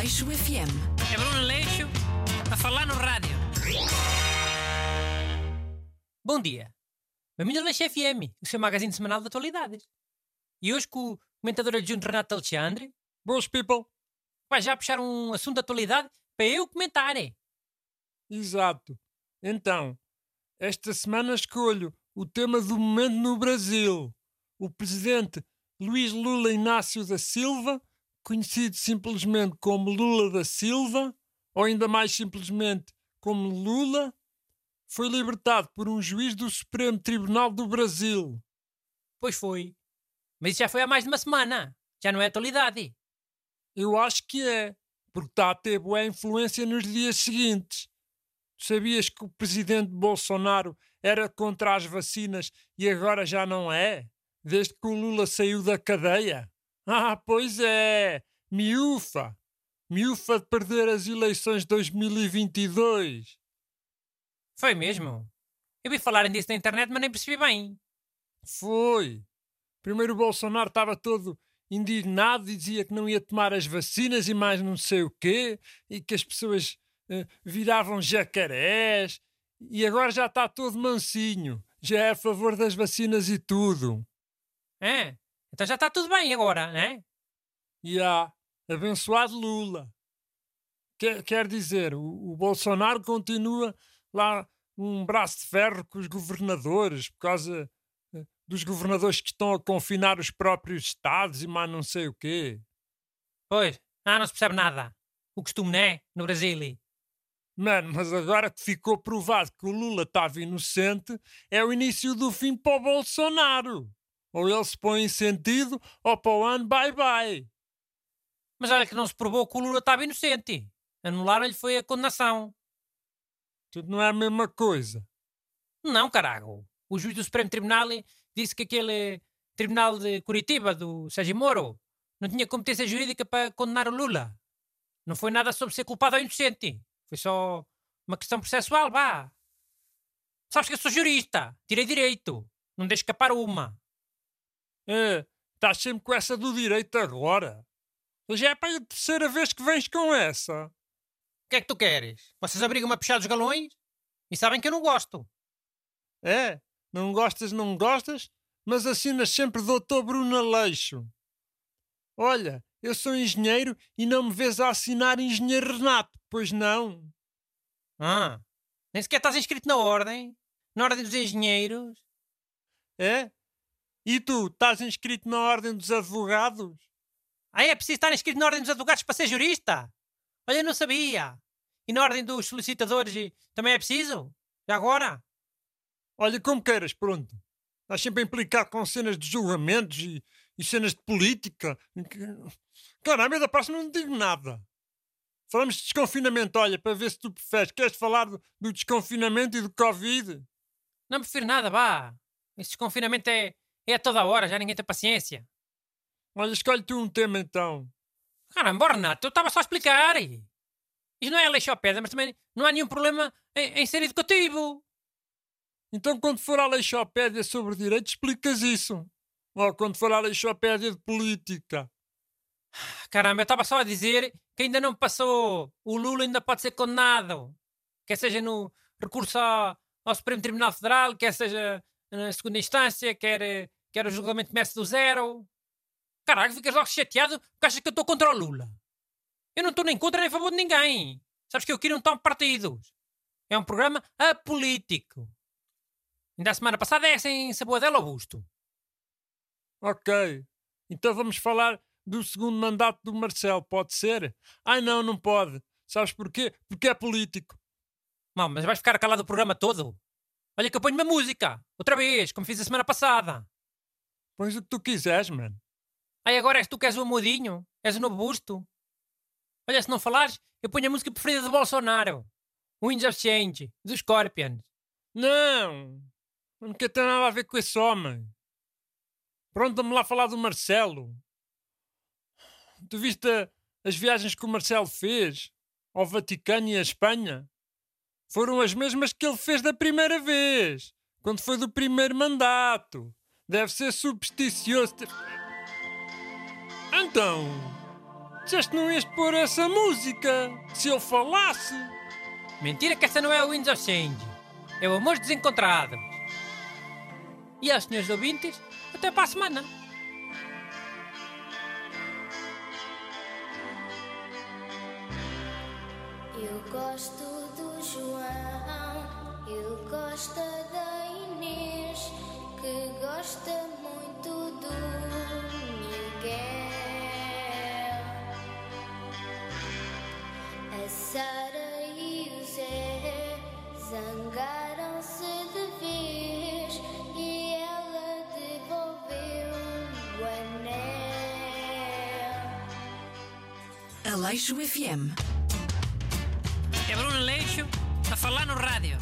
Aleixo FM. É Bruno Aleixo a falar no rádio. Bom dia. Bem-vindo ao Aleixo FM, o seu magazine semanal de atualidades. E hoje com o comentador adjunto Renato Alexandre, Boas people. vai já puxar um assunto de atualidade para eu comentar. é? Exato. Então, esta semana escolho o tema do momento no Brasil. O presidente Luís Lula Inácio da Silva, conhecido simplesmente como Lula da Silva, ou ainda mais simplesmente como Lula, foi libertado por um juiz do Supremo Tribunal do Brasil. Pois foi. Mas isso já foi há mais de uma semana. Já não é atualidade. Eu acho que é, porque está a ter boa influência nos dias seguintes. Sabias que o presidente Bolsonaro era contra as vacinas e agora já não é? Desde que o Lula saiu da cadeia? Ah, pois é! Miúfa! Miúfa de perder as eleições de 2022. Foi mesmo. Eu vi falarem disso na internet, mas nem percebi bem. Foi. Primeiro o Bolsonaro estava todo indignado e dizia que não ia tomar as vacinas e mais não sei o quê, e que as pessoas eh, viravam jacarés, e agora já está todo mansinho, já é a favor das vacinas e tudo. É? Então já está tudo bem agora, né? E há, abençoado Lula. Quer, quer dizer, o, o Bolsonaro continua lá um braço de ferro com os governadores, por causa eh, dos governadores que estão a confinar os próprios estados e mais não sei o quê. Pois. Ah, não se percebe nada. O costume, né? No Brasil. Mano, mas agora que ficou provado que o Lula estava inocente, é o início do fim para o Bolsonaro. Ou ele se põe em sentido, ou para o ano, bye bye. Mas olha que não se provou que o Lula estava inocente. Anularam-lhe foi a condenação. Tudo não é a mesma coisa. Não, carago. O juiz do Supremo Tribunal disse que aquele tribunal de Curitiba, do Sérgio Moro, não tinha competência jurídica para condenar o Lula. Não foi nada sobre ser culpado ou inocente. Foi só uma questão processual, vá. Sabes que eu sou jurista. Tirei direito. Não deixo escapar uma. É, estás sempre com essa do direito agora. Já é para a terceira vez que vens com essa. O que é que tu queres? Vocês abrigam-me a puxar dos galões? E sabem que eu não gosto. É, não gostas, não gostas, mas assinas sempre Doutor Bruno Aleixo. Olha, eu sou engenheiro e não me vês a assinar Engenheiro Renato, pois não? Ah, nem sequer estás inscrito na ordem? Na ordem dos engenheiros? É? E tu, estás inscrito na Ordem dos Advogados? Ah, é preciso estar inscrito na ordem dos advogados para ser jurista? Olha, eu não sabia. E na ordem dos solicitadores e- também é preciso? Já agora? Olha, como queiras, pronto. Estás sempre a implicar com cenas de julgamentos e, e cenas de política. Caramba, da próxima não digo nada. Falamos de desconfinamento, olha, para ver se tu preferes. Queres falar do, do desconfinamento e do Covid? Não prefiro nada, vá. Esse desconfinamento é, é toda hora, já ninguém tem paciência. Olha, escolhe tu um tema então. Caramba, Renato, eu estava só a explicar. Isto não é leixopédia, mas também não há nenhum problema em, em ser educativo. Então, quando for à leixopédia sobre direito, explicas isso. Ou quando for à leixopédia de política. Caramba, eu estava só a dizer que ainda não passou. O Lula ainda pode ser condenado. Quer seja no recurso ao, ao Supremo Tribunal Federal, quer seja na segunda instância, quer, eh, quer o julgamento comece do zero. Caralho, ficas logo chateado porque achas que eu estou contra o Lula. Eu não estou nem contra nem a favor de ninguém. Sabes que eu aqui não tomo partidos. É um programa apolítico. Ainda a semana passada é sem sabor dela ao busto. Ok. Então vamos falar do segundo mandato do Marcelo, pode ser? Ai não, não pode. Sabes porquê? Porque é político. Não, mas vais ficar calado o programa todo? Olha que eu ponho uma música. Outra vez, como fiz a semana passada. Pões o que tu quiseres, mano. Aí agora és tu que és o amudinho? És o novo busto? Olha, se não falares, eu ponho a música preferida de Bolsonaro. Winds of Change, dos Scorpions. Não! Não quer ter nada a ver com esse homem. Pronto, vamos lá falar do Marcelo. Tu viste as viagens que o Marcelo fez ao Vaticano e à Espanha? Foram as mesmas que ele fez da primeira vez, quando foi do primeiro mandato. Deve ser supersticioso. ter- Então, Disseste não ias pôr essa música. Se eu falasse. Mentira que essa não é o Winds of Change. É o Amor Desencontrado. E aos senhores ouvintes, até para a semana. Eu gosto do João, ele gosta Sara e o Zé zangaram-se de vez e ela devolveu o anel. Aleixo FM. É Bruno Leixo a falar no rádio.